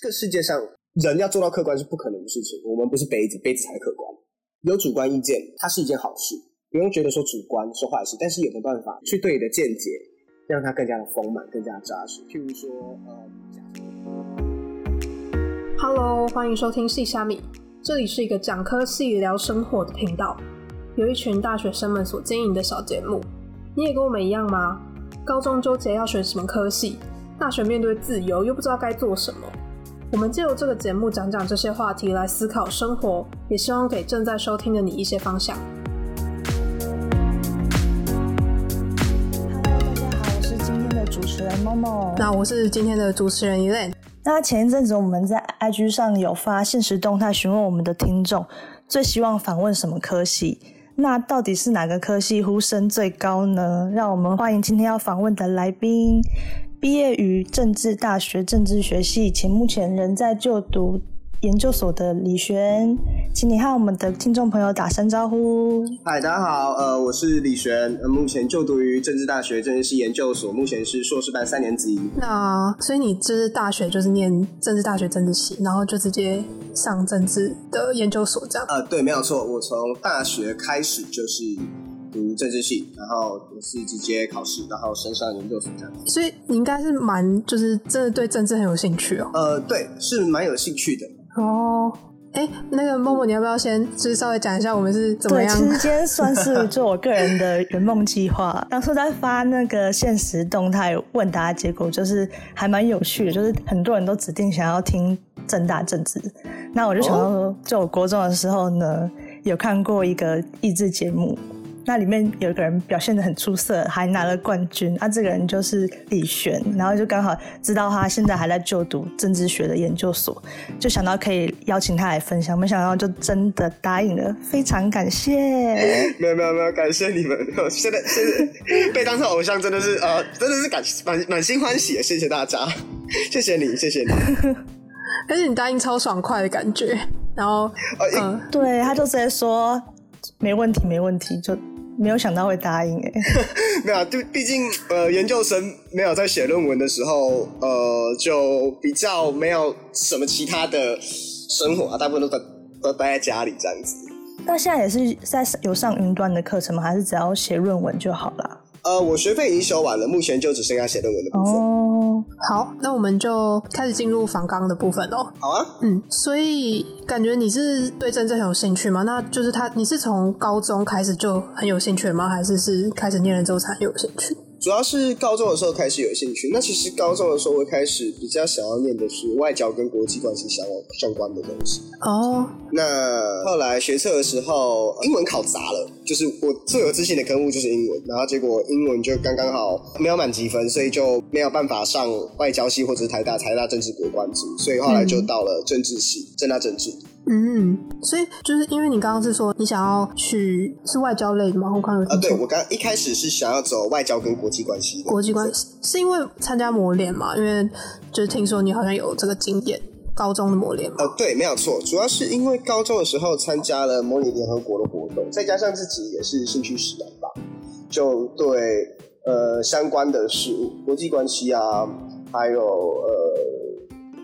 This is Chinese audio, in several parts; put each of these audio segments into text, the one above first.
这个世界上人要做到客观是不可能的事情。我们不是杯子，杯子才客观。有主观意见，它是一件好事，不用觉得说主观是坏事。但是有没办法去对你的见解，让它更加的丰满，更加扎实？譬如说，呃，Hello，欢迎收听细虾米，这里是一个讲科系聊生活的频道，有一群大学生们所经营的小节目。你也跟我们一样吗？高中纠结要选什么科系，大学面对自由又不知道该做什么。我们借由这个节目讲讲这些话题来思考生活，也希望给正在收听的你一些方向。Hello，大家好，我是今天的主持人 Momo。那我是今天的主持人 Elaine。那前一阵子我们在 IG 上有发现实动态，询问我们的听众最希望访问什么科系。那到底是哪个科系呼声最高呢？让我们欢迎今天要访问的来宾，毕业于政治大学政治学系，且目前仍在就读研究所的李璇，请你和我们的听众朋友打声招呼。嗨，大家好，呃，我是李璇，呃，目前就读于政治大学政治系研究所，目前是硕士班三年级。那所以你就是大学就是念政治大学政治系，然后就直接上政治的研究所这样。呃，对，没有错，我从大学开始就是读政治系，然后我是直接考试，然后升上研究所这样。所以你应该是蛮就是真的对政治很有兴趣哦。呃，对，是蛮有兴趣的。哦，哎，那个默默，你要不要先就是稍微讲一下我们是怎么对，样其？实今天算是做我个人的圆梦计划。当初在发那个现实动态问答结果，就是还蛮有趣的，就是很多人都指定想要听正大政治。那我就想到说，就我国中的时候呢，有看过一个益智节目。那里面有一个人表现的很出色，还拿了冠军。啊，这个人就是李璇，然后就刚好知道他现在还在就读政治学的研究所，就想到可以邀请他来分享，没想到就真的答应了，非常感谢。没有没有没有，感谢你们！我现在现在被当成偶像，真的是呃，真的是感满满心欢喜，谢谢大家，谢谢你，谢谢你。而且你答应超爽快的感觉，然后呃，嗯、对，他就直接说没问题，没问题，就没有想到会答应哎。没有啊，就毕竟呃，研究生没有在写论文的时候，呃，就比较没有什么其他的生活啊，大部分都待都待在家里这样子。那现在也是在有上云端的课程吗？还是只要写论文就好了？呃，我学费已经修完了，目前就只剩下写论文的部分。哦，好，那我们就开始进入访纲的部分喽。好啊，嗯，所以感觉你是对政治很有兴趣吗？那就是他，你是从高中开始就很有兴趣吗？还是是开始念了之后才有兴趣？主要是高中的时候开始有兴趣。那其实高中的时候，我开始比较想要念的是外交跟国际关系相相关的东西。哦，那后来学测的时候，英文考砸了，就是我最有自信的科目就是英文，然后结果英文就刚刚好没有满积分，所以就没有办法上外交系或者是台大台大政治国关组，所以后来就到了政治系，政大政治。嗯，所以就是因为你刚刚是说你想要去是外交类的吗？我刚刚有啊，对我刚一开始是想要走外交跟国际关系国际关系是因为参加磨练嘛？因为就是听说你好像有这个经验，高中的磨练嘛。呃，对，没有错，主要是因为高中的时候参加了模拟联合国的活动，再加上自己也是兴趣使然吧，就对呃相关的事物、国际关系啊，还有呃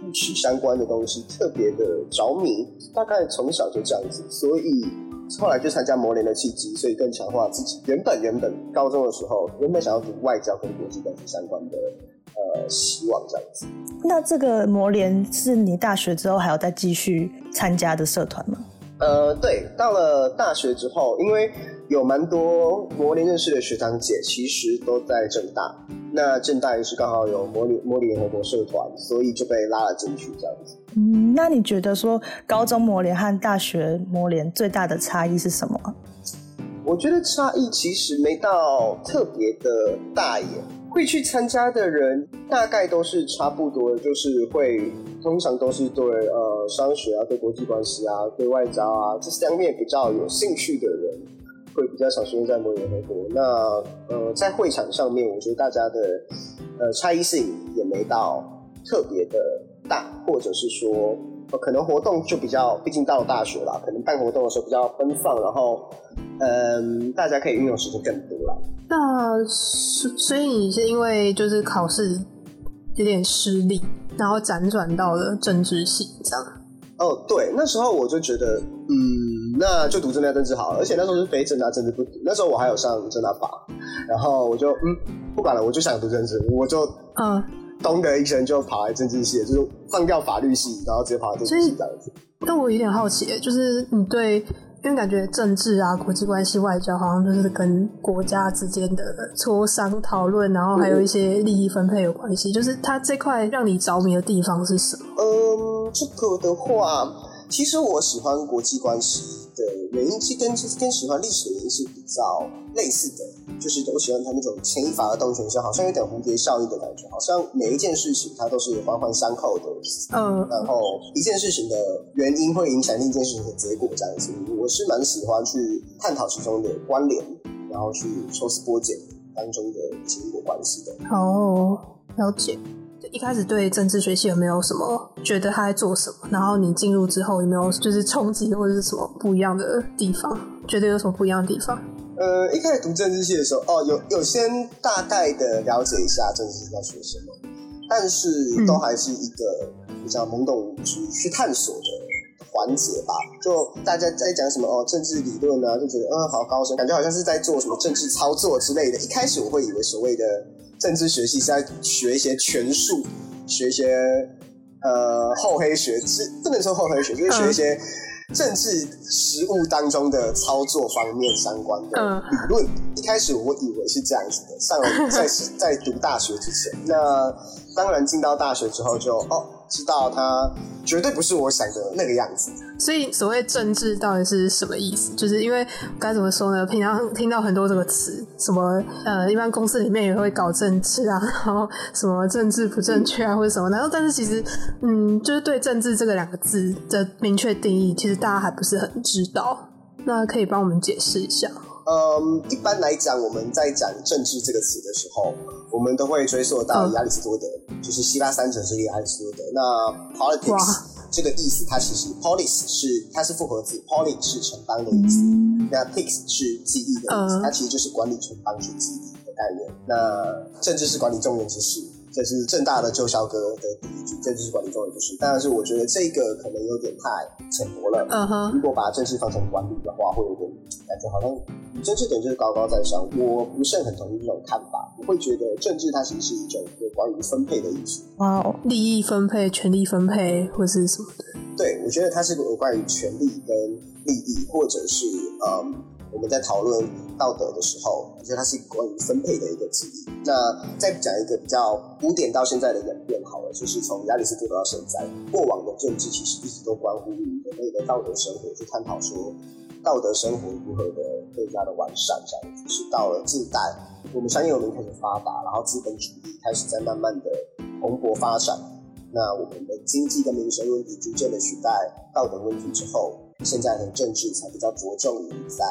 历史相关的东西特别的着迷，大概从小就这样子，所以后来就参加模联的契机，所以更强化自己原本原本高中的时候原本想要读外交跟国际关系相关的呃希望这样子。那这个磨联是你大学之后还要再继续参加的社团吗？呃，对，到了大学之后，因为有蛮多模联认识的学长姐，其实都在正大。那正大也是刚好有模拟模拟联合国社团，所以就被拉了进去这样子。嗯，那你觉得说高中模联和大学模联最大的差异是什么？我觉得差异其实没到特别的大耶。会去参加的人大概都是差不多，就是会通常都是对呃商学啊、对国际关系啊、对外交啊这三面比较有兴趣的人，会比较常出现在模拟合国。那呃在会场上面，我觉得大家的呃差异性也没到特别的大，或者是说、可能活动就比较，毕竟到了大学啦，可能办活动的时候比较奔放，然后嗯、大家可以运用时间更多了。那所所以你是因为就是考试有点失利，然后辗转到了政治系这样。哦，对，那时候我就觉得，嗯，那就读政大政治好了，而且那时候是非政大政治不读，那时候我还有上政大法，然后我就嗯不管了，我就想读政治，我就嗯咚的一声就跑来政治系，就是放掉法律系，然后直接跑来政治系这样子。但我有点好奇，就是你对。因为感觉政治啊、国际关系、外交，好像就是跟国家之间的磋商、讨论，然后还有一些利益分配有关系。就是它这块让你着迷的地方是什么？嗯，这个的话，其实我喜欢国际关系的原因，是跟跟喜欢历史的原因是比较类似的。就是我喜欢它那种牵一发而动全身，好像有点蝴蝶效应的感觉，好像每一件事情它都是环环相扣的。嗯，然后一件事情的原因会影响另一件事情的结果，这样子。我是蛮喜欢去探讨其中的关联，然后去抽丝剥茧当中的因果关系的。哦，了解。一开始对政治学系有没有什么觉得他在做什么？然后你进入之后有没有就是冲击或者是什么不一样的地方？觉得有什么不一样的地方？呃，一开始读政治系的时候，哦，有有先大概的了解一下政治系在学什么，但是都还是一个比较懵懂无知去探索的环节吧。就大家在讲什么哦，政治理论啊，就觉得嗯，好高深，感觉好像是在做什么政治操作之类的。一开始我会以为所谓的政治学系是在学一些权术，学一些呃厚黑学，是不能说厚黑学，就是学一些。政治实务当中的操作方面相关的理论，一开始我以为是这样子的。上在在读大学之前，那当然进到大学之后就哦。知道他绝对不是我想的那个样子，所以所谓政治到底是什么意思？就是因为该怎么说呢？平常听到很多这个词，什么呃，一般公司里面也会搞政治啊，然后什么政治不正确啊，或者什么。然后，但是其实，嗯，就是对政治这个两个字的明确定义，其实大家还不是很知道。那可以帮我们解释一下？嗯，一般来讲，我们在讲政治这个词的时候，我们都会追溯到亚里士多德，就是希腊三哲之一亚里士多德。那 politics 这个意思，它其实 polis 是它是复合字，polis 是城邦的意思，那 pix 是记忆的意思，它其实就是管理城邦去记忆的概念。那政治是管理众人之事。这是正大的旧校歌的第一句，政治是管理中的不是。但是我觉得这个可能有点太浅薄了。嗯哼，如果把政治放成管理的话，会有点感觉好像政治点就是高高在上。我不是很同意这种看法。我会觉得政治它其实是一种有关于分配的意思。哦，利益分配、权力分配或是什么的。对，我觉得它是有关于权力跟利益，或者是嗯。我们在讨论道德的时候，我觉得它是关于分配的一个记忆。那再讲一个比较古典到现在的演变好了，就是从亚里士多德到现在，过往的政治其实一直都关乎于人类的道德生活，去探讨说道德生活如何的更加的完善。这样子是到了近代，我们商业文明开始发达，然后资本主义开始在慢慢的蓬勃发展，那我们的经济跟民生问题逐渐的取代道德问题之后，现在的政治才比较着重于在。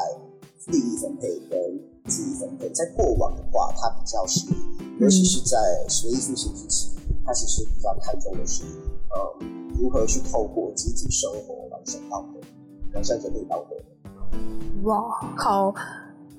利益分配跟资益分配，在过往的话，它比较是，尤其是在学艺复兴之前，它其实比较看重的是，呃，如何去透过集体生活完善道德，完善人类道德。哇，好，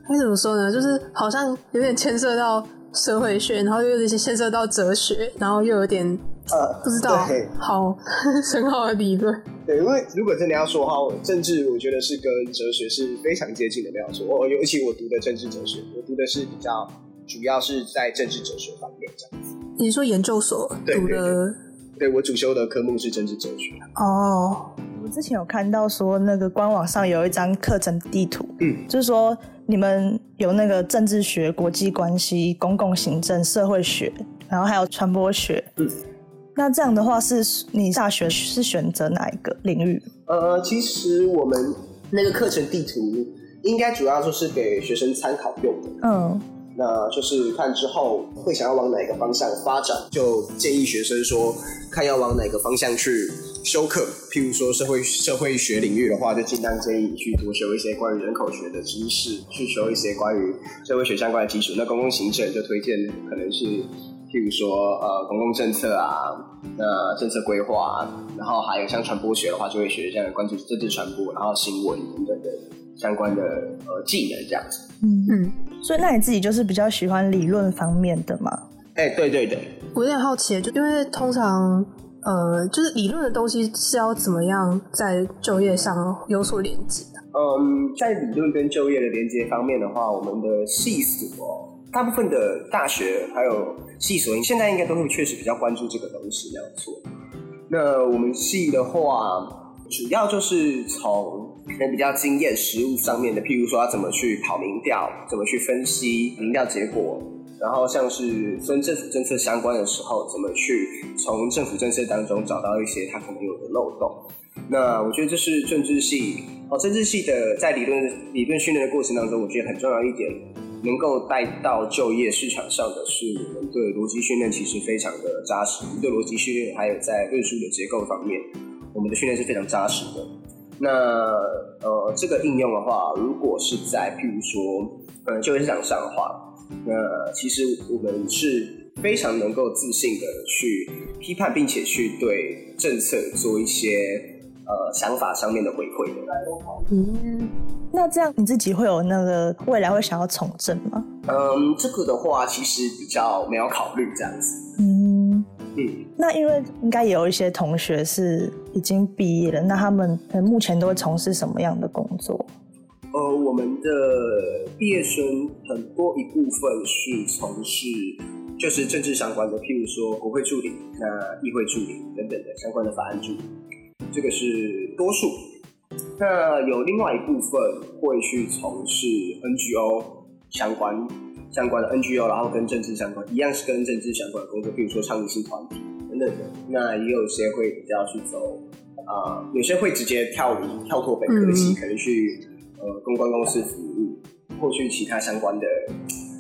该怎么说呢？就是好像有点牵涉到社会学，然后又有点牵涉到哲学，然后又有点。呃，不知道，好 很好的理论。对，因为如果真的要说的话，政治我觉得是跟哲学是非常接近的。没有错，我尤其我读的政治哲学，我读的是比较主要是在政治哲学方面这样子。你说研究所读的？对，我主修的科目是政治哲学。哦，我之前有看到说那个官网上有一张课程地图，嗯，就是说你们有那个政治学、国际关系、公共行政、社会学，然后还有传播学，嗯。那这样的话，是你大学是选择哪一个领域？呃，其实我们那个课程地图应该主要就是给学生参考用的。嗯，那就是看之后会想要往哪个方向发展，就建议学生说，看要往哪个方向去修课。譬如说社会社会学领域的话，就尽量建议你去多修一些关于人口学的知识，去修一些关于社会学相关的基础。那公共行政就推荐可能是。譬如说，呃，公共政策啊，那政策规划，然后还有像传播学的话，就会学像关注政治传播，然后新闻等等的相关的呃技能这样子。嗯嗯，所以那你自己就是比较喜欢理论方面的吗？哎，对对对，我有点好奇，就因为通常呃，就是理论的东西是要怎么样在就业上有所连接的？嗯，在理论跟就业的连接方面的话，我们的系所大部分的大学还有系所，现在应该都会确实比较关注这个东西，没有错。那我们系的话，主要就是从可能比较经验实务上面的，譬如说要怎么去跑民调，怎么去分析民调结果，然后像是跟政府政策相关的时候，怎么去从政府政策当中找到一些它可能有的漏洞。那我觉得这是政治系哦，政治系的在理论理论训练的过程当中，我觉得很重要一点，能够带到就业市场上的是我们对逻辑训练其实非常的扎实。对逻辑训练还有在论述的结构方面，我们的训练是非常扎实的。那呃，这个应用的话，如果是在譬如说呃就业市场上的话，那其实我们是非常能够自信的去批判，并且去对政策做一些。呃，想法上面的回馈的。那这样你自己会有那个未来会想要从政吗？嗯，这个的话其实比较没有考虑这样子。嗯嗯，那因为应该也有一些同学是已经毕业了，那他们目前都会从事什么样的工作？呃，我们的毕业生很多一部分是从事就是政治相关的，譬如说国会助理、那议会助理等等的相关的法案助理。这个是多数，那有另外一部分会去从事 NGO 相关相关的 NGO，然后跟政治相关，一样是跟政治相关的工作，比如说倡议性团体等等的。那也有些会比较去走啊，有些会直接跳离跳脱本科系，可能去呃公关公司服务，或去其他相关的，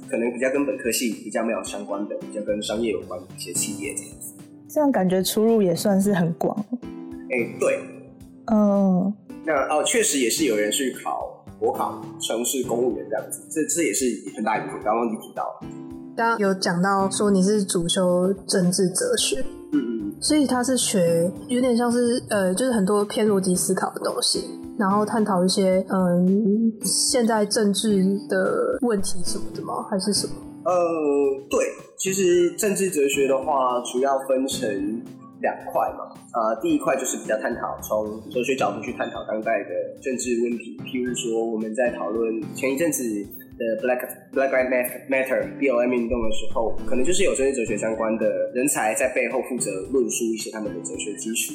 可能比较跟本科系比较没有相关的，比较跟商业有关的一些企业这样子。这样感觉出入也算是很广。哎，对，嗯，那哦，确实也是有人去考国考，城市公务员这样子，这这也是很大一部分。刚刚你提到，刚刚有讲到说你是主修政治哲学，嗯嗯，所以他是学有点像是呃，就是很多偏逻辑思考的东西，然后探讨一些嗯现在政治的问题什么的吗？还是什么？呃，对，其实政治哲学的话，主要分成。两块嘛，啊，第一块就是比较探讨从哲学角度去探讨当代的政治问题，譬如说我们在讨论前一阵子的 Black Black Lives Matter BLM 运动的时候，可能就是有政治哲学相关的人才在背后负责论述一些他们的哲学基础。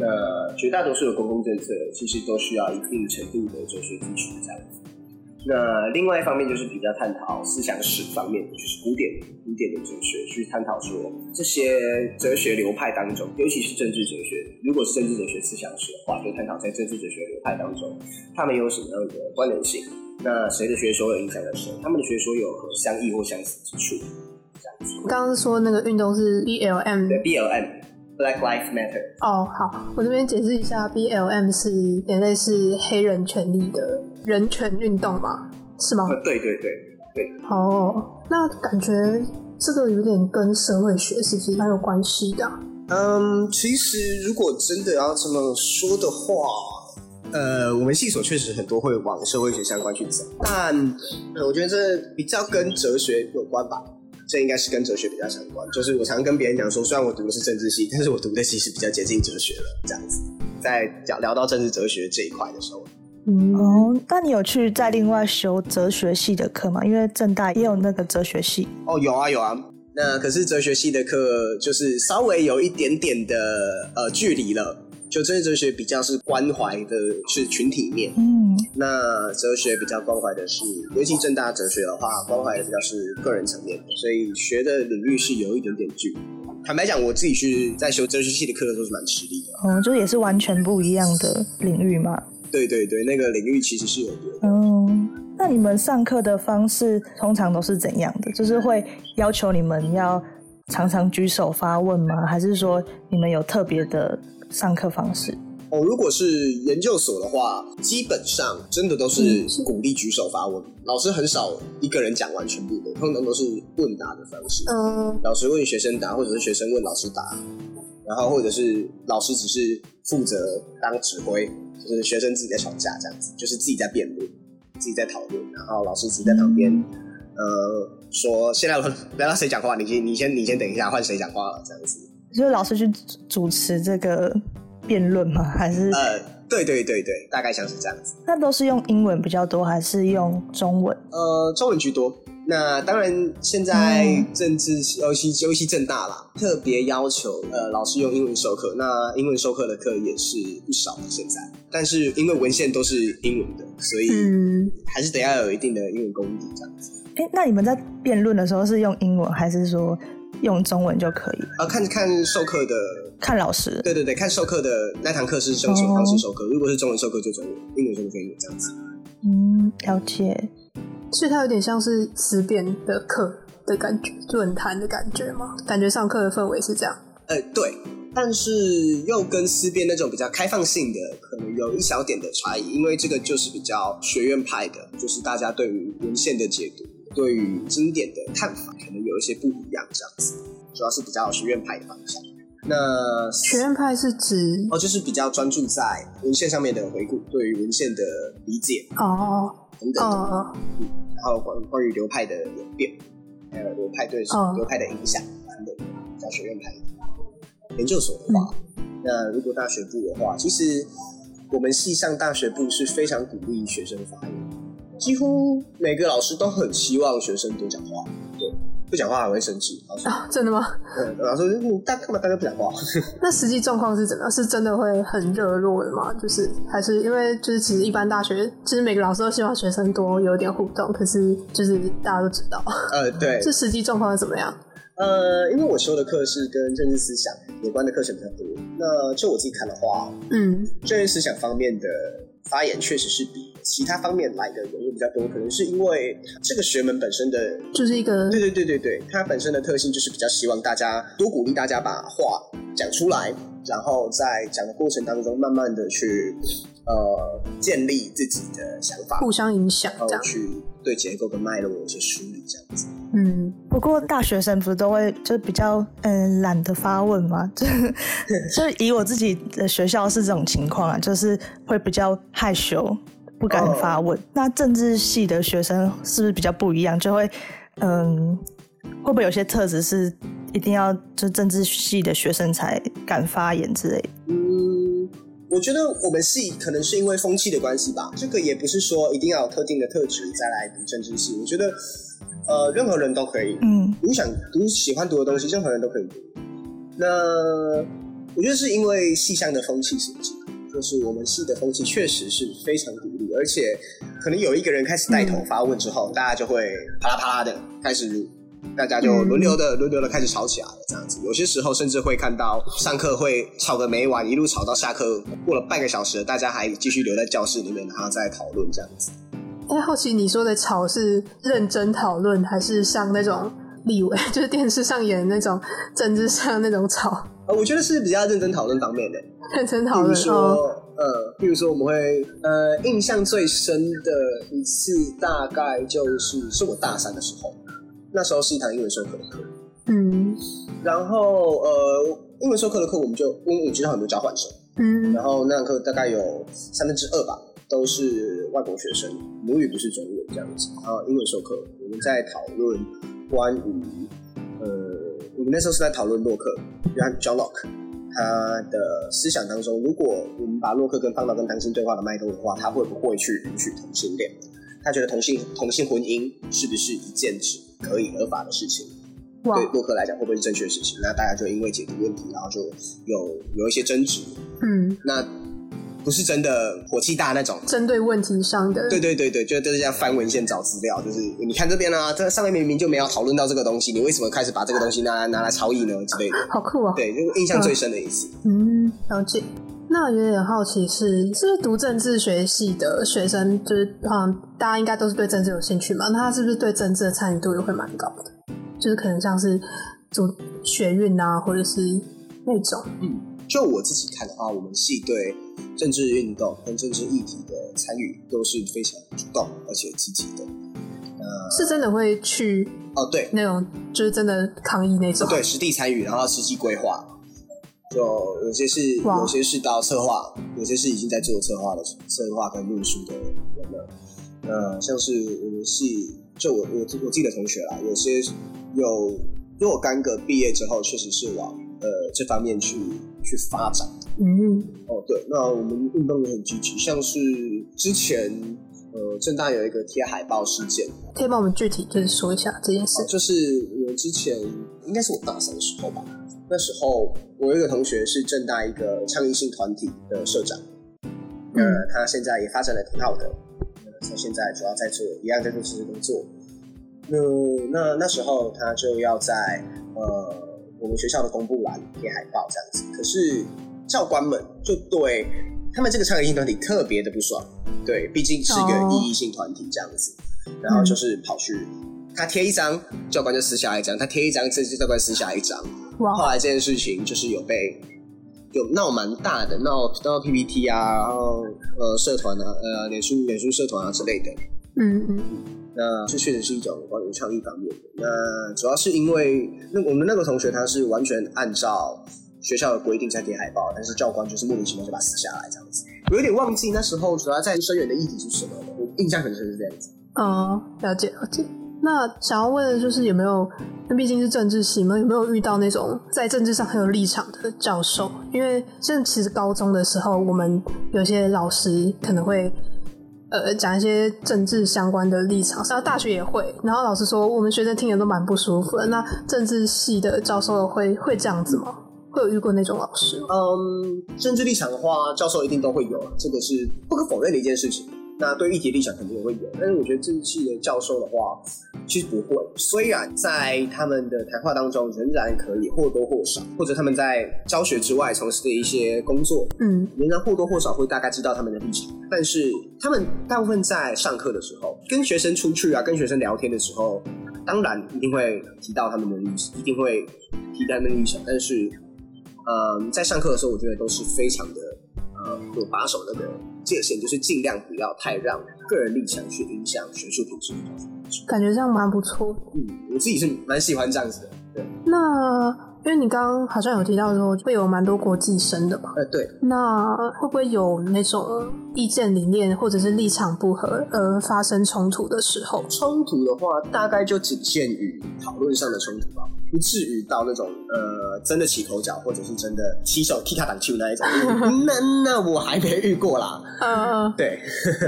那绝大多数的公共政策其实都需要一定程度的哲学基础这样子。那另外一方面就是比较探讨思想史方面的，就是古典古典的哲学，去探讨说这些哲学流派当中，尤其是政治哲学，如果是政治哲学思想史的话，就探讨在政治哲学流派当中，他们有什么样的关联性？那谁的学说有影响了谁？他们的学说有何相异或相似之处？这样子。刚刚说那个运动是 B L M，对 B L M。Black Lives Matter。哦，好，我这边解释一下，BLM 是也类是黑人权利的人权运动嘛，是吗？对对对对。哦，那感觉这个有点跟社会学是不是蛮有关系的？嗯，其实如果真的要这么说的话，呃，我们系所确实很多会往社会学相关去走，但我觉得这比较跟哲学有关吧。这应该是跟哲学比较相关，就是我常跟别人讲说，虽然我读的是政治系，但是我读的其实比较接近哲学了。这样子，在聊聊到政治哲学这一块的时候，哦，那你有去再另外修哲学系的课吗？因为正大也有那个哲学系。哦，有啊有啊，那可是哲学系的课就是稍微有一点点的呃距离了。就这些哲学比较是关怀的是群体面，嗯，那哲学比较关怀的是，尤其正大哲学的话，关怀的比较是个人层面，所以学的领域是有一点点距离。坦白讲，我自己去在修哲学系的课的时候是蛮吃力的，哦，就也是完全不一样的领域嘛。对对对，那个领域其实是有别的。嗯，那你们上课的方式通常都是怎样的？就是会要求你们要常常举手发问吗？还是说你们有特别的？上课方式哦，如果是研究所的话，基本上真的都是鼓励举手发问，老师很少一个人讲完全部的，通常都是问答的方式。嗯，老师问学生答，或者是学生问老师答，然后或者是老师只是负责当指挥，就是学生自己在吵架这样子，就是自己在辩论，自己在讨论，然后老师自己在旁边，呃，说现在轮到谁讲话，你先你先你先等一下，换谁讲话了这样子。就是老师去主持这个辩论吗？还是呃，对对对对，大概像是这样子。那都是用英文比较多，还是用中文？呃，中文居多。那当然，现在政治尤其尤其正大啦，特别要求呃老师用英文授课。那英文授课的课也是不少的现在，但是因为文献都是英文的，所以还是得要有一定的英文功底这样子。哎，那你们在辩论的时候是用英文，还是说用中文就可以？啊，看看授课的，看老师。对对对，看授课的那堂课是用什么方式授课。如果是中文授课就中文，英文授课就英文这样子。嗯，了解。所以它有点像是思辨的课的感觉，论坛的感觉吗？感觉上课的氛围是这样。呃，对，但是又跟思辨那种比较开放性的，可能有一小点的差异，因为这个就是比较学院派的，就是大家对于文献的解读、对于经典的看法，可能有一些不一样，这样子。主要是比较学院派的方向。那学院派是指哦，就是比较专注在文献上面的回顾，对于文献的理解哦等等的，然后关关于流派的演变，还有流派对流派的影响等等，叫学院派。研究所的话，那如果大学部的话，其实我们系上大学部是非常鼓励学生发言，几乎每个老师都很希望学生多讲话，对。不讲话还会生气，啊，真的吗？嗯，老师，你大干嘛大家不讲话？那实际状况是怎么样？是真的会很热络的吗？就是还是因为就是其实一般大学，其实每个老师都希望学生多有点互动，可是就是大家都知道，呃，对，这实际状况是怎么样？呃，因为我修的课是跟政治思想有关的课程比较多，那就我自己看的话，嗯，政治思想方面的。发言确实是比其他方面来的人物比较多，可能是因为这个学门本身的就是一个对对对对对，它本身的特性就是比较希望大家多鼓励大家把话讲出来，然后在讲的过程当中慢慢的去呃建立自己的想法，互相影响，然后去对结构跟脉络有些梳理，这样子。嗯，不过大学生不是都会就比较嗯懒得发问吗？就就以我自己的学校是这种情况啊，就是会比较害羞，不敢发问。那政治系的学生是不是比较不一样？就会嗯，会不会有些特质是一定要就政治系的学生才敢发言之类？嗯，我觉得我们系可能是因为风气的关系吧。这个也不是说一定要有特定的特质再来读政治系。我觉得。呃，任何人都可以，嗯，你想读喜欢读的东西，任何人都可以读。那我觉得是因为系上的风气所致，就是我们系的风气确实是非常独立，而且可能有一个人开始带头发问之后，大家就会啪啦啪啦的开始，大家就轮流的轮流的开始吵起来了，这样子。有些时候甚至会看到上课会吵个没完，一路吵到下课，过了半个小时，大家还继续留在教室里面，然后再讨论这样子。哎，好奇你说的吵是认真讨论，还是像那种立委，就是电视上演的那种政治上那种吵？呃，我觉得是比较认真讨论方面的。认真讨论，比如说，呃，比如说我们会，呃，印象最深的一次大概就是是我大三的时候，那时候是一堂英文授课的课，嗯，然后呃，英文授课的课我们就因为我知道很多交换生，嗯，然后那堂课大概有三分之二吧。都是外国学生，母语不是中文这样子。然后英文授课，我们在讨论关于呃，我们那时候是在讨论洛克，约翰 John Locke，他的思想当中，如果我们把洛克跟放到跟唐心对话的脉络的话，他会不会去允许同性恋？他觉得同性同性婚姻是不是一件只可以合法的事情？对洛克来讲，会不会是正确的事情？那大家就因为解读问题，然后就有有一些争执。嗯，那。不是真的火气大那种，针对问题上的。对对对对，就就是要翻文献找资料，就是你看这边啊，这上面明明就没有讨论到这个东西，你为什么开始把这个东西拿来拿来抄译呢之类的？好酷啊！对，就是印象最深的一次。嗯，了解。那有点好奇是，是不是读政治学系的学生，就是嗯，大家应该都是对政治有兴趣嘛？那他是不是对政治的参与度也会蛮高的？就是可能像是读学运啊，或者是那种。嗯，就我自己看的话，我们系对。政治运动跟政治议题的参与都是非常主动而且积极的，呃，是真的会去哦，对，那种就是真的抗议那种，对，实地参与，然后实际规划，就有些是有些是到策划，有些是已经在做策划的策划跟论述的人了，呃，像是我们系就我我我自己的同学啦，有些有若干个毕业之后，确实是往呃这方面去去发展。嗯，哦，对，那我们运动也很积极，像是之前呃正大有一个贴海报事件，可以帮我们具体就是说一下这件事哦。就是我之前应该是我大三的时候吧，那时候我有一个同学是正大一个倡议性团体的社长，那他现在也发展的挺好的，呃他现在主要在做一样在做这些工作。那那那时候他就要在呃我们学校的公布栏贴海报这样子，可是教官们就对他们这个倡议性团体特别的不爽，对，毕竟是一个哦。意义性团体这样子，然后就是跑去他贴一张，教官就撕下一张，他贴一张，这教官撕下一张，后哇，来这件事情就是有被有闹蛮大的，闹闹 PPT 啊，然后呃社团啊，呃脸书脸书社团啊之类的。嗯嗯。那这确实是一种关于倡议方面的。那主要是因为那我们那个同学他是完全按照学校的规定在贴海报，但是教官就是莫名其妙就把它撕下来这样子。我有点忘记那时候主要在声援的议题是什么，我印象很深是这样子。哦，了解了解。那想要问的就是有没有，那毕竟是政治系嘛，有没有遇到那种在政治上很有立场的教授？因为现在其实高中的时候，我们有些老师可能会呃讲一些政治相关的立场，然后大学也会。然后老师说，我们学生听的都蛮不舒服的。那政治系的教授会会这样子吗？会有遇过那种老师？嗯，政治立场的话，教授一定都会有，这个是不可否认的一件事情。那对议题立场肯定也会有，但是我觉得政治系的教授的话，其实不会。虽然在他们的谈话当中，仍然可以或多或少，或者他们在教学之外从事的一些工作，嗯仍然或多或少会大概知道他们的立场。但是他们大部分在上课的时候，跟学生出去啊，跟学生聊天的时候，当然一定会提到他们的立场，一定会提到他们的立场。但是，嗯，在上课的时候，我觉得都是非常的呃有把守那个界限，就是尽量不要太让个人立场去影响学术品质。感觉这样蛮不错。嗯，我自己是蛮喜欢这样子的。对，那因为你刚刚好像有提到说会有蛮多国际生的嘛，呃，对，那会不会有那种意见理念或者是立场不合而发生冲突的时候？冲突的话，大概就仅限于讨论上的冲突吧，不至于到那种呃真的起口角，或者是真的起手踢他挡球那一种。那那我还没遇过啦。呃，对，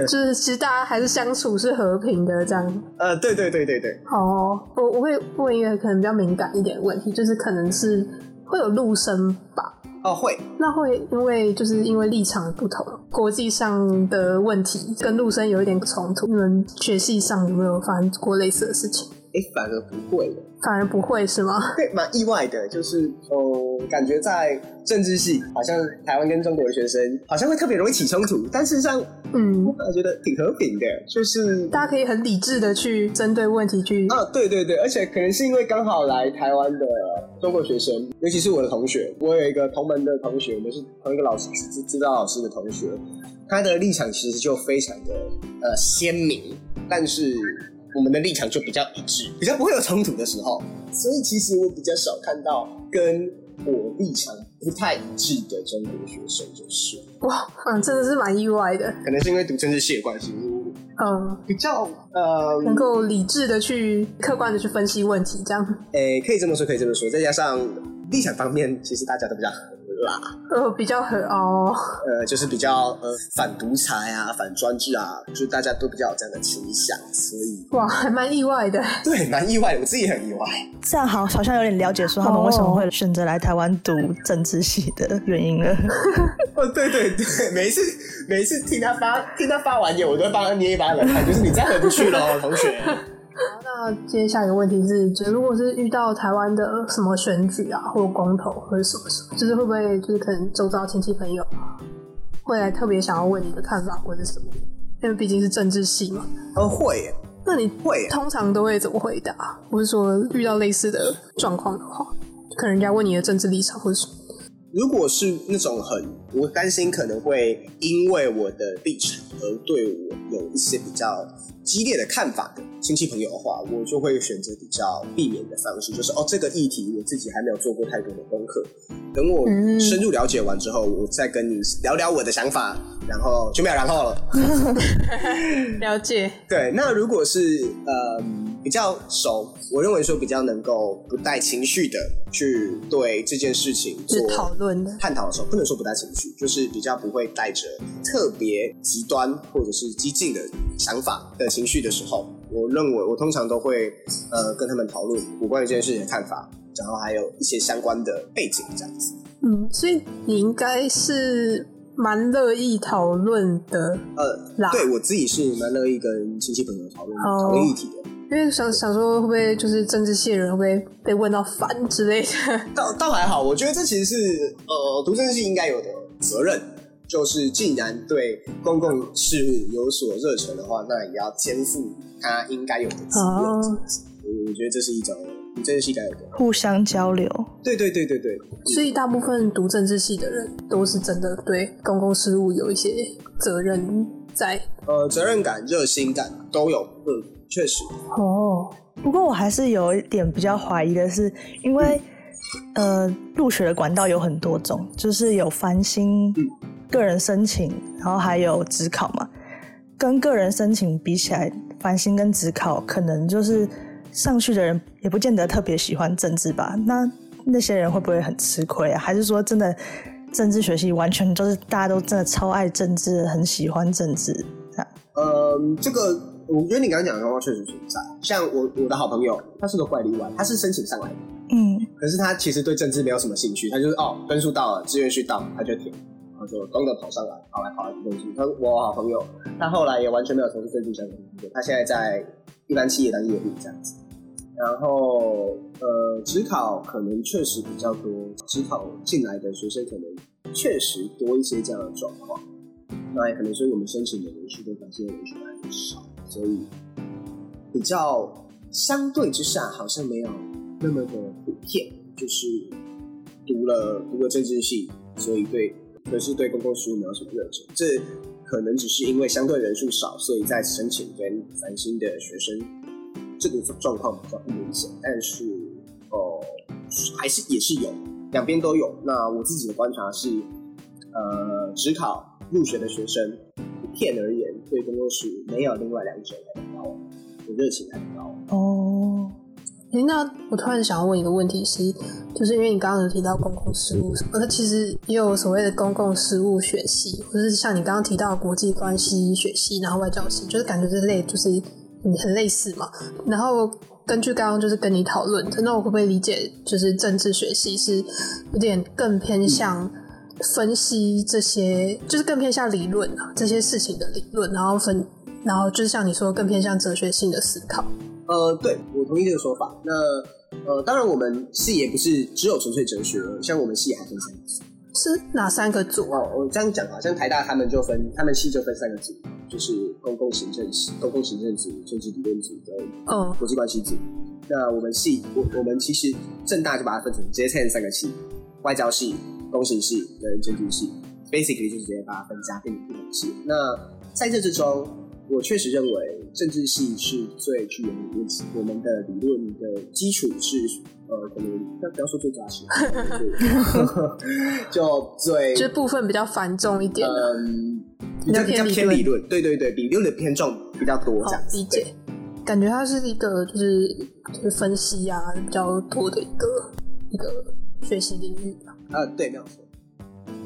就是其实大家还是相处是和平的这样。呃，对对对对对，哦，我我会问一个可能比较敏感一点的问题，就是可能是会有陆生吧？哦会，那会因为就是因为立场不同，国际上的问题跟陆生有一点冲突，你们学系上有没有发生过类似的事情？哎，反而不会的。反而不会是吗？对，蛮意外的，就是哦，感觉在政治系，好像台湾跟中国的学生好像会特别容易起冲突，但事实上嗯我，反而觉得挺和平的，就是大家可以很理智的去针对问题去。啊，对对对，而且可能是因为刚好来台湾的中国学生，尤其是我的同学，我有一个同门的同学，我们是同一个老师指指导老师的同学，他的立场其实就非常的呃鲜明，但是我们的立场就比较一致，比较不会有冲突的时候，所以其实我比较少看到跟我立场不太一致的中国学生，就是哇，嗯，真的是蛮意外的。可能是因为读政治系的关系，嗯，比较呃能够理智的去客观的去分析问题，这样，诶，可以这么说，可以这么说。再加上立场方面，其实大家都比较合啦，呃，比较很哦。呃，就是比较呃反独裁啊、反专制啊，就是大家都比较有这样的倾向，所以哇，还蛮意外的。对，蛮意外的，我自己也很意外。这样好，好像有点了解说他们为什么会选择来台湾读政治系的原因了。哦，对对对，每一次每一次听他发听他发完言，我都会帮他捏一把冷汗，就是你再回不去了，同学。那接下来一个问题是，就如果是遇到台湾的什么选举啊，或者公投或者什么什么，就是会不会就是可能周遭亲戚朋友会来特别想要问你的看法或者什么？因为毕竟是政治系嘛。呃，会耶那你会，通常都会怎么回答？不是说遇到类似的状况的话，可能人家问你的政治立场或者什么？如果是那种很，我担心可能会因为我的立场而对我有一些比较激烈的看法的亲戚朋友的话，我就会选择比较避免的方式，就是哦，这个议题我自己还没有做过太多的功课，等我嗯深入了解完之后，我再跟你聊聊我的想法，然后就没有然后了。了解。对，那如果是呃比较熟，我认为说比较能够不带情绪的去对这件事情做讨论的探讨的时候，不能说不带情绪，就是比较不会带着特别极端或者是激进的想法的情绪的时候，我认为我通常都会呃跟他们讨论我关于这件事情的看法，然后还有一些相关的背景这样子。嗯，所以你应该是蛮乐意讨论的，呃，对我自己是蛮乐意跟亲戚朋友讨论讨论议题的，因为想想说会不会就是政治系的人会不会被问到烦之类的？倒倒还好，我觉得这其实是呃读政治系应该有的责任，就是既然对公共事务有所热忱的话，那也要肩负他应该有的责任。我我觉得这是一种。你政治系该有的互相交流，对对对对对。所以大部分读政治系的人都是真的对公共事务有一些责任在。呃，责任感、热心感都有，嗯，确实。哦，不过我还是有一点比较怀疑的是，因为呃，入学的管道有很多种，就是有繁星、个人申请，然后还有职考嘛。跟个人申请比起来，繁星跟职考可能就是。上去的人也不见得特别喜欢政治吧？那那些人会不会很吃亏啊？还是说真的政治学习完全就是大家都真的超爱政治，很喜欢政治这样？嗯，这个我觉得你刚刚讲的状况确实存在。像我我的好朋友，他是个怪例外，他是申请上来的，嗯，可是他其实对政治没有什么兴趣，他就是哦分数到了，志愿序到，他就填，然后就东的跑上来，跑来跑来东西。他我好朋友，他后来也完全没有从事政治相关工作，他现在在。一般企业当业务这样子，然后呃，职考可能确实比较多，职考进来的学生可能确实多一些这样的状况。那也可能说我们申请的人数跟繁星的人数还很少，所以比较相对之下好像没有那么的普遍，就是读了读了政治系，所以对可是对公共事务没有什么热情。这可能只是因为相对人数少，所以在申请跟繁星的学生这个状况比较不明显。但是，哦，还是也是有，两边都有。那我自己的观察是，呃，只考入学的学生，普遍而已，对公共事务没有另外两者来的高，热情很高。哦。哎，那我突然想要问一个问题是，就是因为你刚刚有提到公共事务，那其实也有所谓的公共事务学系，或是像你刚刚提到国际关系学系，然后外交系，就是感觉这类就是很类似嘛。然后根据刚刚就是跟你讨论，那我会不会理解，就是政治学系是有点更偏向分析这些，就是更偏向理论啊这些事情的理论，然后分，然后就是像你说更偏向哲学性的思考。呃，对我同意这个说法。那呃，当然我们系也不是只有纯粹哲学，像我们系还分三个组，是哪三个组？哦，我这样讲啊，像台大他们就分，他们系就分三个组，就是公共行政系、公共行政组、政治理论组跟嗯国际关系组。那我们系，我我们其实正大就把它分成直接拆成三个系：外交系、工程系跟政治系。Basically 就是直接把它分加定不同系。那在这之中。我确实认为政治系是最具有理论性，我们的理论的基础是呃，可能要不要说最扎实，就最 就是部分比较繁重一点，嗯，比较偏理论，对对对，理论的偏重比较多，这样理解。感觉它是一个就是就是分析啊比较多的一个一个学习领域吧。呃，对，没有错。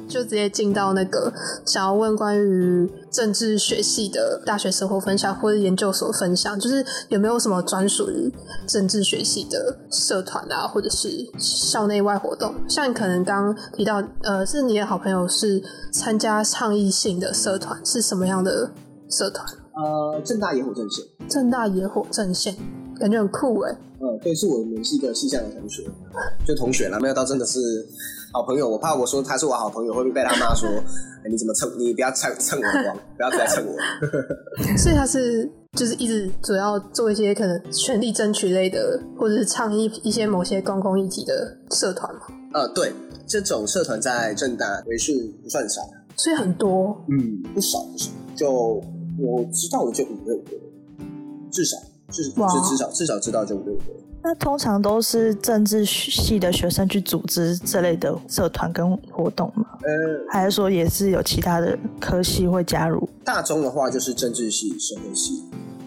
就直接进到那个想要问关于政治学系的大学生活分享或者研究所分享，就是有没有什么专属于政治学系的社团啊，或者是校内外活动？像你可能刚提到，呃，是你的好朋友是参加倡议性的社团，是什么样的社团？呃，正大野火阵线。正大野火阵线，感觉很酷哎。呃，对，是我们系的系上的同学，就同学了，没有到真的是。好朋友，我怕我说他是我好朋友，会不会被他骂说你怎么蹭？你不要蹭蹭我光，不要再蹭我。所以他是就是一直主要做一些可能权力争取类的，或者是倡议一些某些公共议题的社团嘛？呃，对，这种社团在正大为数不算少，所以很多，嗯，不少不少。就我知道的就五六个，至少至至至少至少知道就五六个。那通常都是政治系的学生去组织这类的社团跟活动吗？呃，还是说也是有其他的科系会加入？大中的话就是政治系、社会系，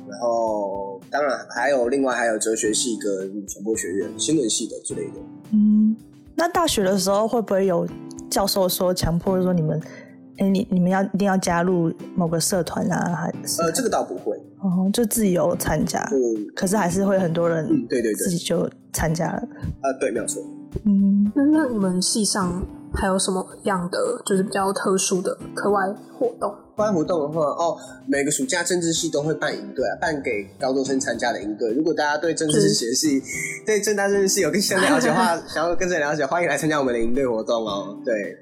然后当然还有另外还有哲学系跟传播学院、新闻系的之类的。嗯，那大学的时候会不会有教授说强迫说你们，哎，你你们要一定要加入某个社团啊？还是呃，这个倒不会，哦，就自由参加，嗯可是还是会很多人嗯，对对对，自己就参加了。啊，对，没有错。嗯，那那你们系上还有什么样的就是比较特殊的课外活动？课外活动的话，哦，每个暑假政治系都会办营队啊，办给高中生参加的营队。如果大家对政治学系、对政大政治系有更深了解的话，想要更深了解，欢迎来参加我们的营队活动哦。对，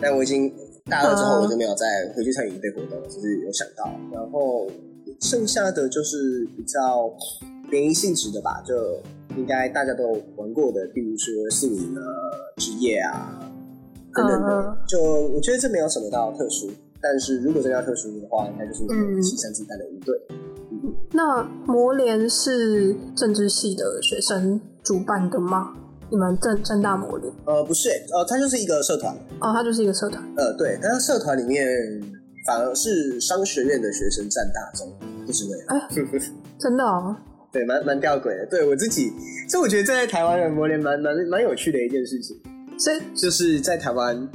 但我已经大二之后我就没有再回去参与营队活动了，只是有想到。然后剩下的就是比较联谊性质的吧，就应该大家都玩过的，比如说宿营啊、职业啊等等的。嗯就我觉得这没有什么到特殊，但是如果真的要特殊的话，应该就是我们嗯岐山自带的营队。那魔联是政治系的学生主办的吗？你们正正大模联呃，不是、呃，它就是一个社团。哦，它就是一个社团。呃，对，但是社团里面反而是商学院的学生占大宗，不知为哎真的哦，对，蛮蛮吊诡的。对我自己，所以我觉得在台湾的模联蛮蛮蛮有趣的一件事情，所以就是在台湾，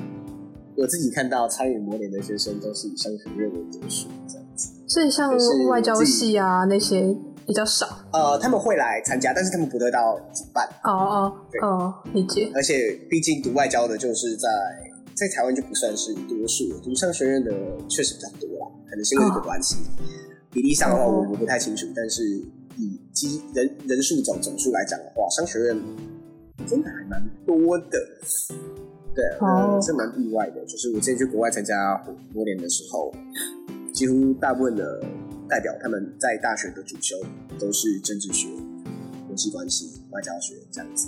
我自己看到参与模联的学生都是以商学院为主数这样子。所以像外交系啊那些比较少。呃，他们会来参加，但是他们不得到主办，哦哦对哦，理解。而且毕竟读外交的，就是在在台湾就不算是多数，读商学院的确实比较多啦，可能是因为这个关系。比例上的话，哦我我不太清楚，但是以基人人数总总数来讲的话，商学院真的还蛮多的。对，是蛮意外的。就是我之前去国外参加模联的时候，几乎大部分的代表他们在大学的主修都是政治学、国际关系、外交学这样子。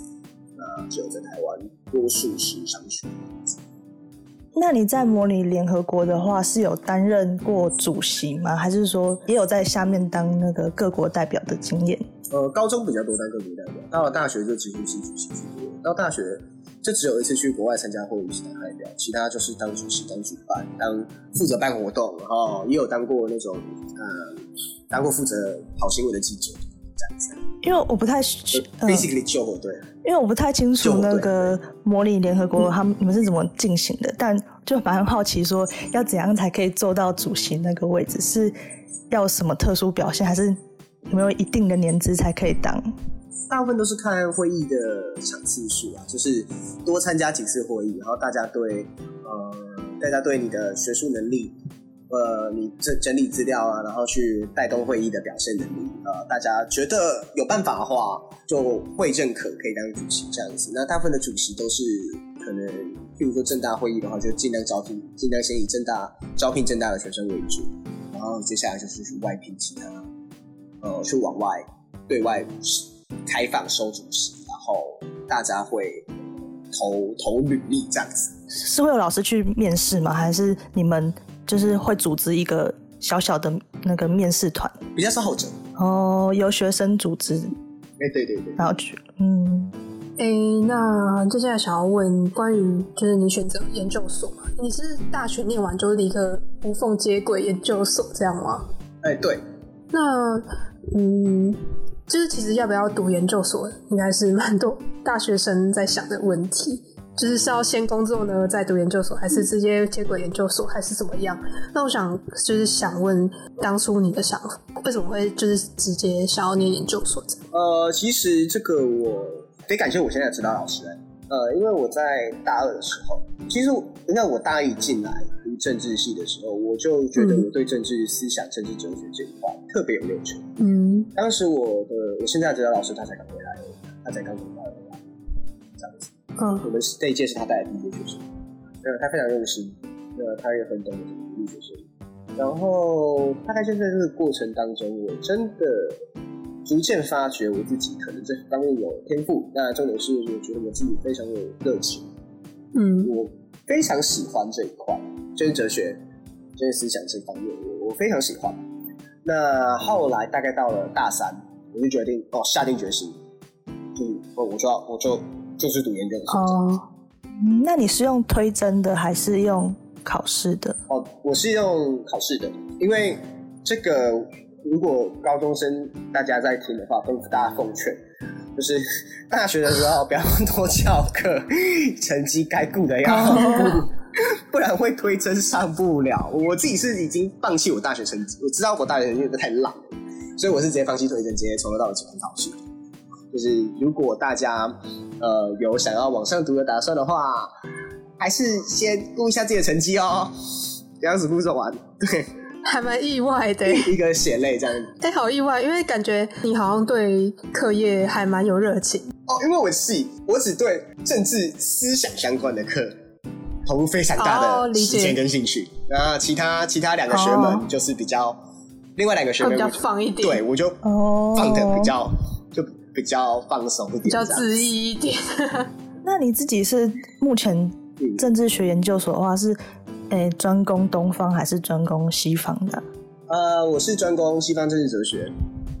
那只有在台湾，多数是商学。那你在模拟联合国的话，是有担任过主席吗？还是说也有在下面当那个各国代表的经验？呃，高中比较多当各国代表，到了大学就几乎是主席居多。到大学就只有一次去国外参加会议是当代表，其他就是当主席、当主办、当负责办活动，然后也有当过那种呃，当过负责跑新闻的记者这样子。因为我不太，basically 救火队。因为我不太清楚那个模拟联合国他们你们是怎么进行的，但就蛮好奇说要怎样才可以做到主席那个位置，是要什么特殊表现，还是有没有一定的年资才可以当？大部分都是看会议的场次数啊，就是多参加几次会议，然后大家对呃，大家对你的学术能力，呃，你整整理资料啊，然后去带动会议的表现能力，呃，大家觉得有办法的话，就会认可可以当主席这样子。那大部分的主席都是可能，譬如说正大会议的话，就尽量招聘，尽量先以正大招聘正大的学生为主，然后接下来就是去外聘其他，呃，去往外对外开放收主席，然后大家会投投履历这样子。是会有老师去面试吗？还是你们就是会组织一个小小的那个面试团？比较是后者。哦，由学生组织，哎、对对对，然后去，嗯，诶，那接下来想要问关于就是你选择研究所嘛？你是大学念完就立刻无缝接轨研究所这样吗？哎、对，那嗯，就是其实要不要读研究所，应该是蛮多大学生在想的问题。就是是要先工作呢，再读研究所，还是直接接轨研究所，还是怎么样？那我想就是想问，当初你的想法为什么会就是直接想要念研究所？呃，其实这个我得感谢我现在的指导老师、呃，因为我在大二的时候，其实你看我大一进来政治系的时候，我就觉得嗯我对政治思想、政治哲学这一块特别有热忱。嗯当时我的我现在的指导老师他才刚回来他才刚回来，这样子。嗯我们这一届是他带的第一届学生，呃，他非常用心，那他也很懂得怎么鼓励学生。然后大概就在这个过程当中，我真的逐渐发觉我自己可能这方面有天赋。那重点是，我觉得我自己非常有热情，嗯我非常喜欢这一块，就是哲学、就是思想这方面，我我非常喜欢。那后来大概到了大三，我就决定哦，下定决心，就要我就就是读研究生。哦，嗯那你是用推甄的还是用考试的？哦，我是用考试的，因为这个如果高中生大家在听的话，跟大家奉劝，就是大学的时候不要多翘课，成绩该顾的要顾，不然会推真上不了。我自己是已经放弃我大学成绩，我知道我大学成绩太烂，所以我是直接放弃推甄，直接从头到尾只看考试。就是如果大家呃有想要往上读的打算的话，还是先顾一下自己的成绩哦，不要只顾着玩。对，还蛮意外的。一个血泪这样子。哎、好意外，因为感觉你好像对课业还蛮有热情。哦，因为我系我只对政治思想相关的课投入非常大的时间跟兴趣。那其他其他两个学哦门就是比较，另外两个学门比较放一点对我就哦放的比较就比较放松一点，比较恣意一点。那你自己是目前嗯政治学研究所的话是，诶专攻东方还是专攻西方的？呃，我是专攻西方政治哲学，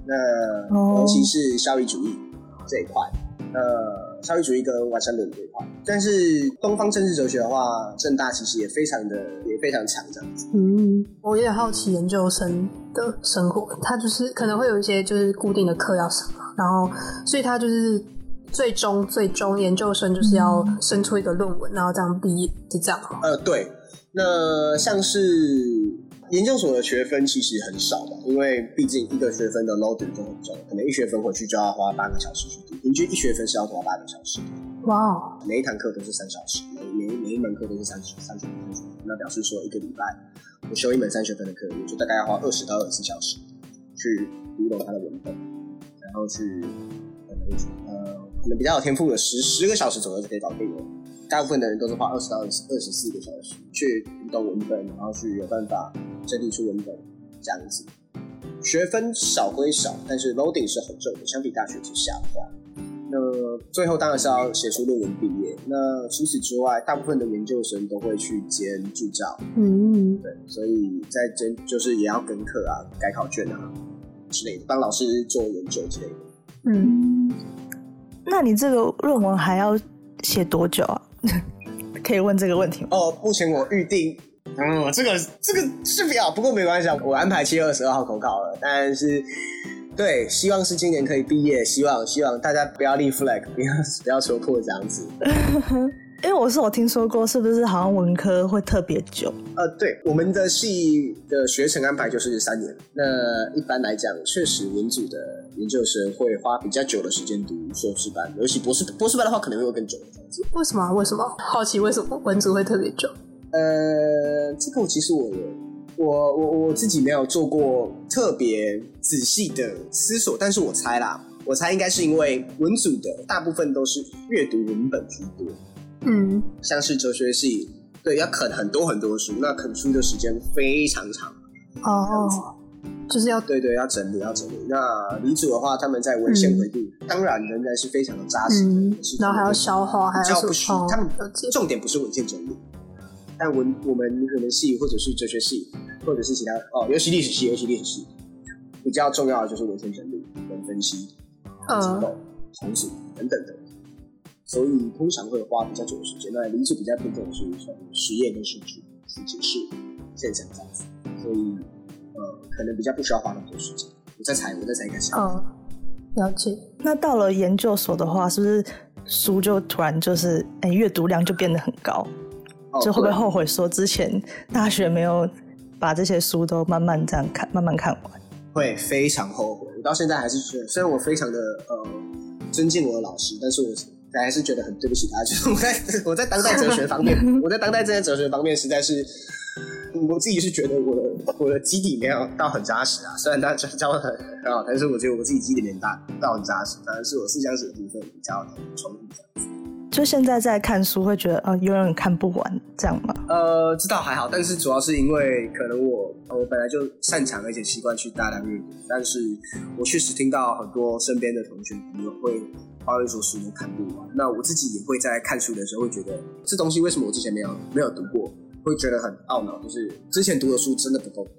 那哦尤其是效益主义这一块，呃，效益主义跟完善论这一块。但是东方政治哲学的话，正大其实也非常的也非常强这样子。嗯，我有点好奇研究生的生活，他就是可能会有一些就是固定的课要上，然后所以他就是最终最终研究生就是要生出一个论文，然后这样毕业，就这样吗？呃，对，那像是研究所的学分其实很少嘛，因为毕竟一个学分的 loading 就很重，可能一学分回去就要花八个小时去读，平均一学分是要花八个小时，哇哦，每一堂课都是三小时，每每每一门课都是三十三十分钟，那表示说一个礼拜我修一门三学分的课，我就大概要花二十到二十四小时去读懂它的文本，然后去可能呃可能比较有天赋的十十个小时左右就可以搞定了。大部分的人都是花二十到二十二十四个小时去读懂文本，然后去有办法整理出文本这样子。学分少归少，但是 loading 是很重的，相比大学之下的话。那最后当然是要写出论文毕业。那除此之外，大部分的研究生都会去兼助教，嗯，对，所以在兼就是也要跟课啊、改考卷啊之类的，帮老师做研究之类的。嗯，那你这个论文还要写多久啊？可以问这个问题吗？哦，目前我预定，嗯，这个这个是不要，不过没关系啊，我安排七月二十二号口考了，但是对，希望是今年可以毕业，希望希望大家不要立 flag，不要不要说破这样子。因为我是我听说过，是不是好像文科会特别久？呃，对，我们的系的学程安排就是三年。那一般来讲，确实文组的研究生会花比较久的时间读硕士班，尤其博士博士班的话，可能会更久这样子。为什么啊？为什么？好奇为什么文组会特别久？呃，这个其实我我我我自己没有做过特别仔细的思索，但是我猜啦，我猜应该是因为文组的大部分都是阅读文本居多，嗯，像是哲学系，对，要啃很多很多书，那啃书的时间非常长。哦，就是要对对，要整理，要整理。那理组的话，他们在文献维度，当然仍然是非常的扎实的，嗯，然后还要消化，还要不需，哦他们重点不是文献整理，但文我们我们系或者是哲学系，或者是其他哦，尤其历史系，尤其历史系，比较重要的就是文献整理跟分析、结嗯。构、重组等等的。所以通常会花比较久的时间。那理组比较偏重的是从实验跟数据去解释现象这样子，所以呃，可能比较不需要花那么多时间。我在猜，我在猜应该是。嗯，了解。那到了研究所的话，是不是书就突然就是哎阅读量就变得很高？哦就会不会后悔说之前大学没有把这些书都慢慢这样看，慢慢看完？会非常后悔。我到现在还是觉得，虽然我非常的呃尊敬我的老师，但是我还是觉得很对不起他。就是我在我在当代哲学方面，我在当代这些哲学方面实在是，我自己是觉得我的我的基底没有到很扎实啊。虽然他教教的很很好，但是我觉得我自己基底没大到很扎实，反而是我思想史的部分比较充裕这样子。就现在在看书会觉得哦，永远看不完这样吗？呃，知道还好，但是主要是因为可能我我本来就擅长而且习惯去大量阅读，但是我确实听到很多身边的同学朋友会抱怨说书都看不完。那我自己也会在看书的时候会觉得这东西为什么我之前没有没有读过，会觉得很懊恼，就是之前读的书真的不够多。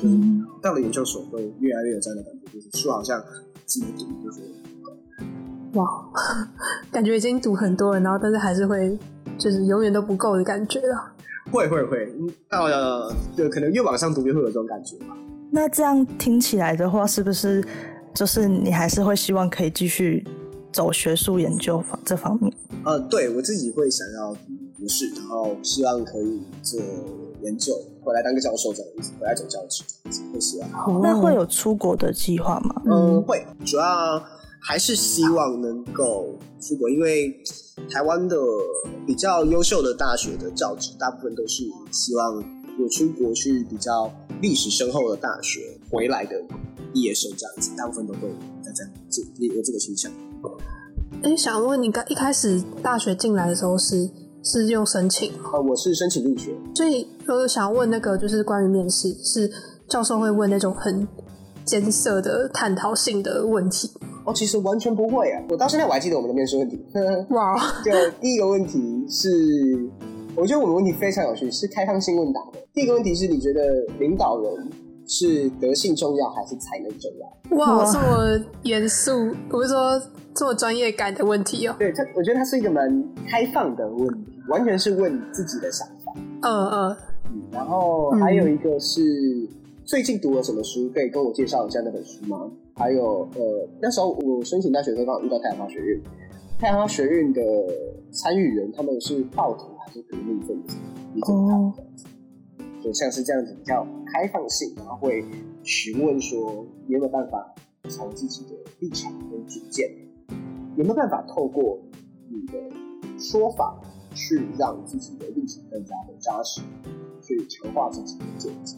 就是到了研究所会越来越有这样的感觉，就是书好像自己读就是不够。哇，感觉已经读很多了，然后但是还是会就是永远都不够的感觉了。会会会，到了对可能越往上读越会有这种感觉吧。那这样听起来的话，是不是就是你还是会希望可以继续走学术研究方这方面？呃，对我自己会想要读博士，然后希望可以做研究，回来当个教授这样子，回来走教职这样子，会希望。那会有出国的计划吗？嗯，会，主要还是希望能够出国，因为台湾的比较优秀的大学的教职，大部分都是希望有出国去比较历史深厚的大学回来的毕业生这样子，大部分都会在这样这有这个倾向。哎，想问你，刚一开始大学进来的时候是是用申请吗？呃，我是申请入学，所以我想问那个，就是关于面试，是教授会问那种很艰涩的探讨性的问题？哦，其实完全不会啊！我到现在我还记得我们的面试问题。哇！就第一个问题是，我觉得我们问题非常有趣，是开放性问答的。第一个问题是你觉得领导人是德性重要还是才能重要？哇，这么严肃，我是说这么专业感的问题哦。对，它我觉得它是一个蛮开放的问题，完全是问自己的想法。嗯嗯。然后还有一个是最近读了什么书，可以跟我介绍一下那本书吗？还有呃，那时候我申请大学的时候刚好遇到太阳花学院，太阳花学院的参与人他们是暴徒还是革命分子？你怎么看？就像是这样子比较开放性，然后会询问说有没有办法从自己的立场跟主见，有没有办法透过你的说法去让自己的立场更加的扎实，去强化自己的见解，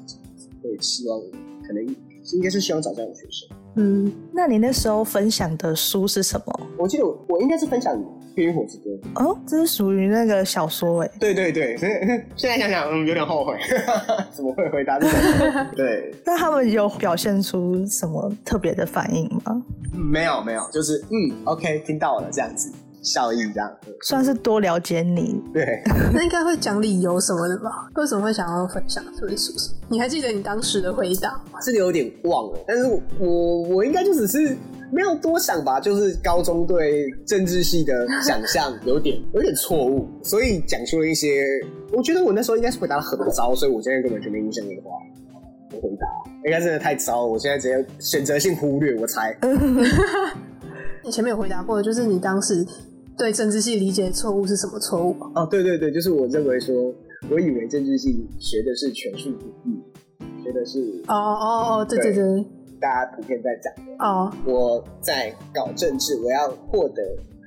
会希望可能应该是希望找这样的学生。嗯，那你那时候分享的书是什么？我记得我我应该是分享《冰与火之歌》哦，这是属于那个小说哎。对对对，所以 现在想想，嗯，有点后悔，怎么会回答这个？对。那他们有表现出什么特别的反应吗？没有没有，就是嗯，OK，听到了这样子。效应这样，算是多了解你。对，那应该会讲理由什么的吧？为什么会想要分享这本书？你还记得你当时的回答吗？是有点忘了，但是我我应该就只是没有多想吧，就是高中对政治系的想象有点有点错误，所以讲出了一些，我觉得我那时候应该是回答的很糟，所以我现在根本就没印象的话，我回答应该真的太糟，我现在直接选择性忽略，我猜。你前面有回答过，就是你当时。对政治系理解错误是什么错误？哦，对对对，就是我认为说，我以为政治系学的是权术主义，学的是哦哦哦，对对对，大家普遍在讲的。哦，我在搞政治，我要获得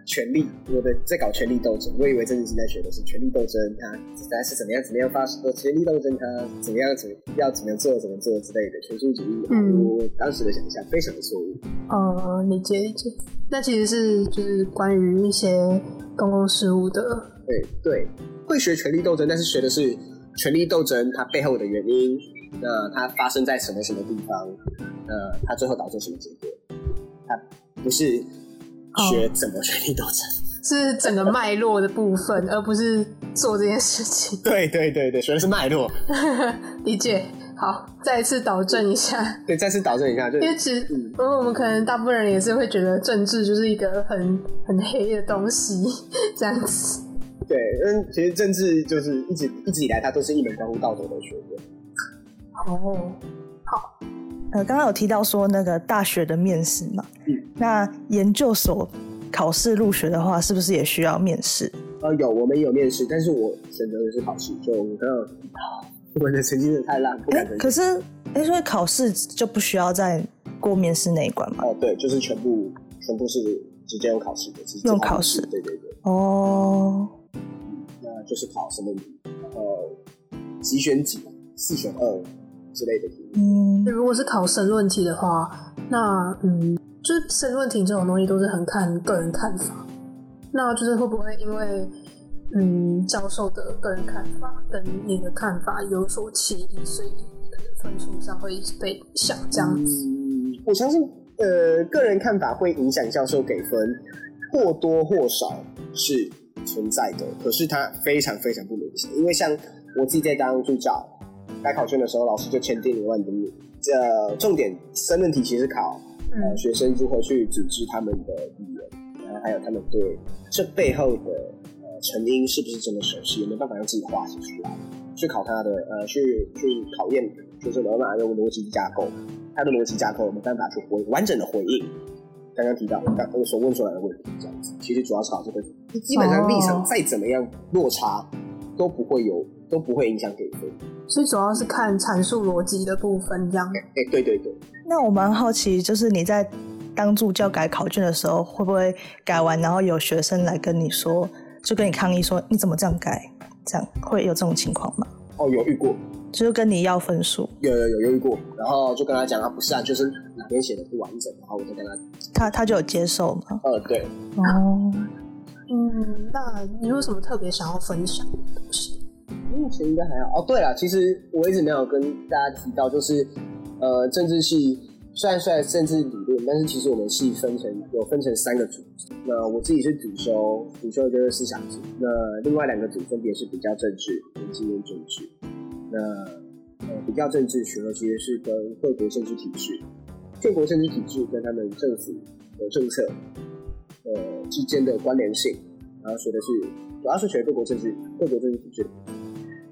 权力，我的在搞权力斗争，我以为政治系在学的是权力斗争，它它是怎么样怎么样发生的权力斗争，它怎么样怎要怎么做怎么做之类的权术主义，嗯，我当时的想象非常的错误，哦，理解理解。那其实是就是关于一些公共事务的，对对，会学权力斗争，但是学的是权力斗争它背后的原因，那它发生在什么什么地方，那它最后导致什么结果？它不是学怎么权力斗争，是整个脉络的部分，而不是做这件事情。对对对对，学的是脉络，理解。好，再一次导正一下。对，再次导正一下，就因为其实，因为我们可能大部分人也是会觉得政治就是一个很很黑的东西，这样子。对，嗯，其实政治就是一直一直以来，它都是一门关乎道德的学问。哦，好。呃，刚刚有提到说那个大学的面试嘛，嗯，那研究所考试入学的话，是不是也需要面试？呃，有，我们有面试，但是我选择的是考试，就我刚刚。我的成绩真的太烂，不敢可是，哎，所以考试就不需要再过面试那一关吗？哦，对，就是全部全部是直接用考试的，用考试，对对对。哦，那就是考什么？呃，几选几，四选二之类的题。嗯，如果是考申论题的话，那嗯，就是申论题这种东西都是很看个人看法。那就是会不会因为？嗯，教授的个人看法跟你的看法有所歧义，所以分数上会被影响。这样子，我相信，呃，个人看法会影响教授给分，或多或少是存在的。可是它非常非常不明显，因为像我自己在当助教改考卷的时候，老师就签订了万定律。这重点申论题其实考呃学生如何去组织他们的语言。然后还有他们对这背后的呃成因是不是真的熟悉，有没有办法用自己的话写出来，去考他的呃去去考验，就是有没有办法用逻辑架构，他的逻辑架构有没有办法去回完整的回应刚刚提到刚我所问出来的问题，这样子，其实主要是考这个，基本上立场再怎么样落差都不会有都不会影响给分。所以主要是看阐述逻辑的部分，这样。哎、对对对，那我蛮好奇，就是你在当助教改考卷的时候，会不会改完，然后有学生来跟你说，就跟你抗议说你怎么这样改？这样会有这种情况吗？哦，有遇过，就是跟你要分数，有有有犹豫过，然后就跟他讲啊，不是啊，就是哪边写的不完整，然后我就跟他，他他就有接受吗？呃，对，哦，嗯，那你有什么特别想要分享的东西？目前应该还好。哦，对了，其实我一直没有跟大家提到，就是呃，政治系虽然算政治理论，但是其实我们系分成有分成三个组。那我自己是主修，主修的就是思想组。那另外两个组分别是比较政治跟经验政治。那呃，比较政治学的其实是跟各国政治体制、各国政治体制跟他们政府的政策呃之间的关联性，然后学的是主要是学各国政治、各国政治体制。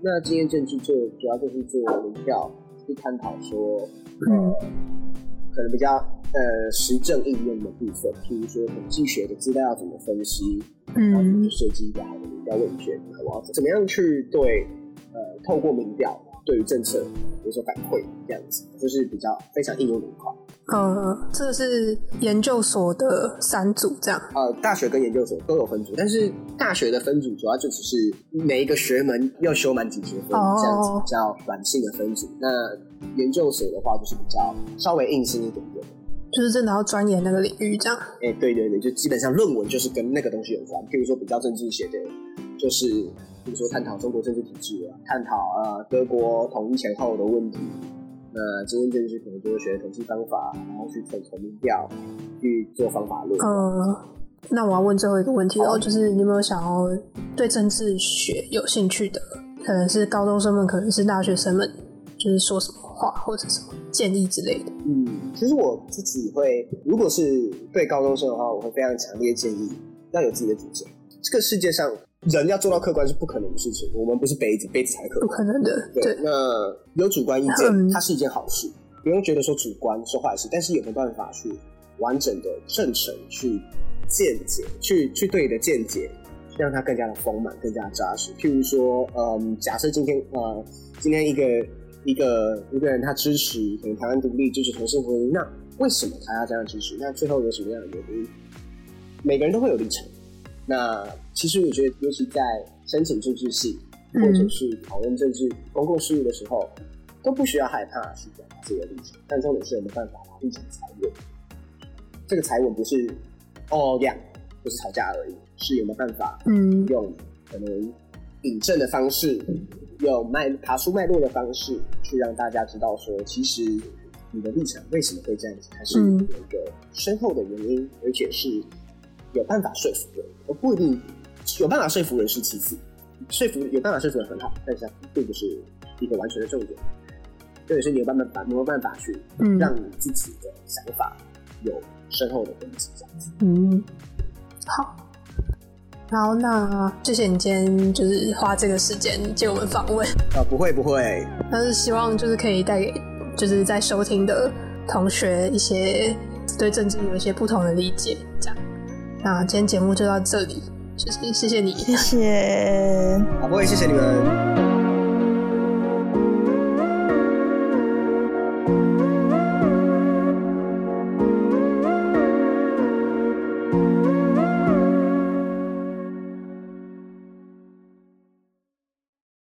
那经验政治就主要就是做民调，去探讨说，呃，可能比较呃实证应用的部分，譬如说统计学的资料要怎么分析，然后嗯去设计一个好的民调问卷，然后我要怎么样去对呃透过民调对于政策有所反馈，这样子就是比较非常应用的一块。呃，这是研究所的三组这样。呃，大学跟研究所都有分组，但是大学的分组主要就只是每一个学门要修满几学分、哦这样子比较软性的分组。那研究所的话就是比较稍微硬性一点点。就是真的要钻研那个领域，这样。哎、对对对，就基本上论文就是跟那个东西有关。譬如说比较政治写的，就是比如说探讨中国政治体制啊，探讨呃德国统一前后的问题。那今天政治可能就会学统计方法，然后去统筹民调，去做方法论。嗯，那我要问最后一个问题哦，就是你有没有想要对政治学有兴趣的，可能是高中生们，可能是大学生们，就是说什么话或者什么建议之类的。嗯，其实我自己会，如果是对高中生的话，我会非常强烈建议要有自己的主见。这个世界上人要做到客观是不可能的事情，我们不是杯子，杯子才可能不。可能的，对，对，那有主观意见，嗯它是一件好事，不用觉得说主观是坏事，但是有没有办法去完整的正诚去见解，去去对你的见解，让它更加的丰满，更加扎实。譬如说，嗯，假设今天呃，今天一个一个一个人他支持可能台湾独立，支持同性婚姻，那为什么他要这样支持？那最后有什么样的原因？每个人都会有立场。那其实我觉得，尤其在申请政治系或者嗯是讨论政治公共事务的时候，都不需要害怕去表达自己的立场，但重点是有没有办法把立场裁稳。这个裁稳不是哦样，不是吵架而已，是有没有办法嗯。用可能引证的方式，用脉爬出脉络的方式，去让大家知道说，其实你的立场为什么会这样子，它是有嗯一个深厚的原因，而且是有办法说服人，而不一定有办法说服人是其次，说服有办法说服人很好，但是它并不是一个完全的重点。这也是你有办法没有办法去嗯让你自己的想法有深厚的根基，这样子。嗯，好。好，那谢谢你今天就是花这个时间接我们访问，啊，不会不会，但是希望就是可以带给就是在收听的同学一些对政治有一些不同的理解，这样。那今天节目就到这里，就是谢谢你。谢谢。好，不会，谢谢你们。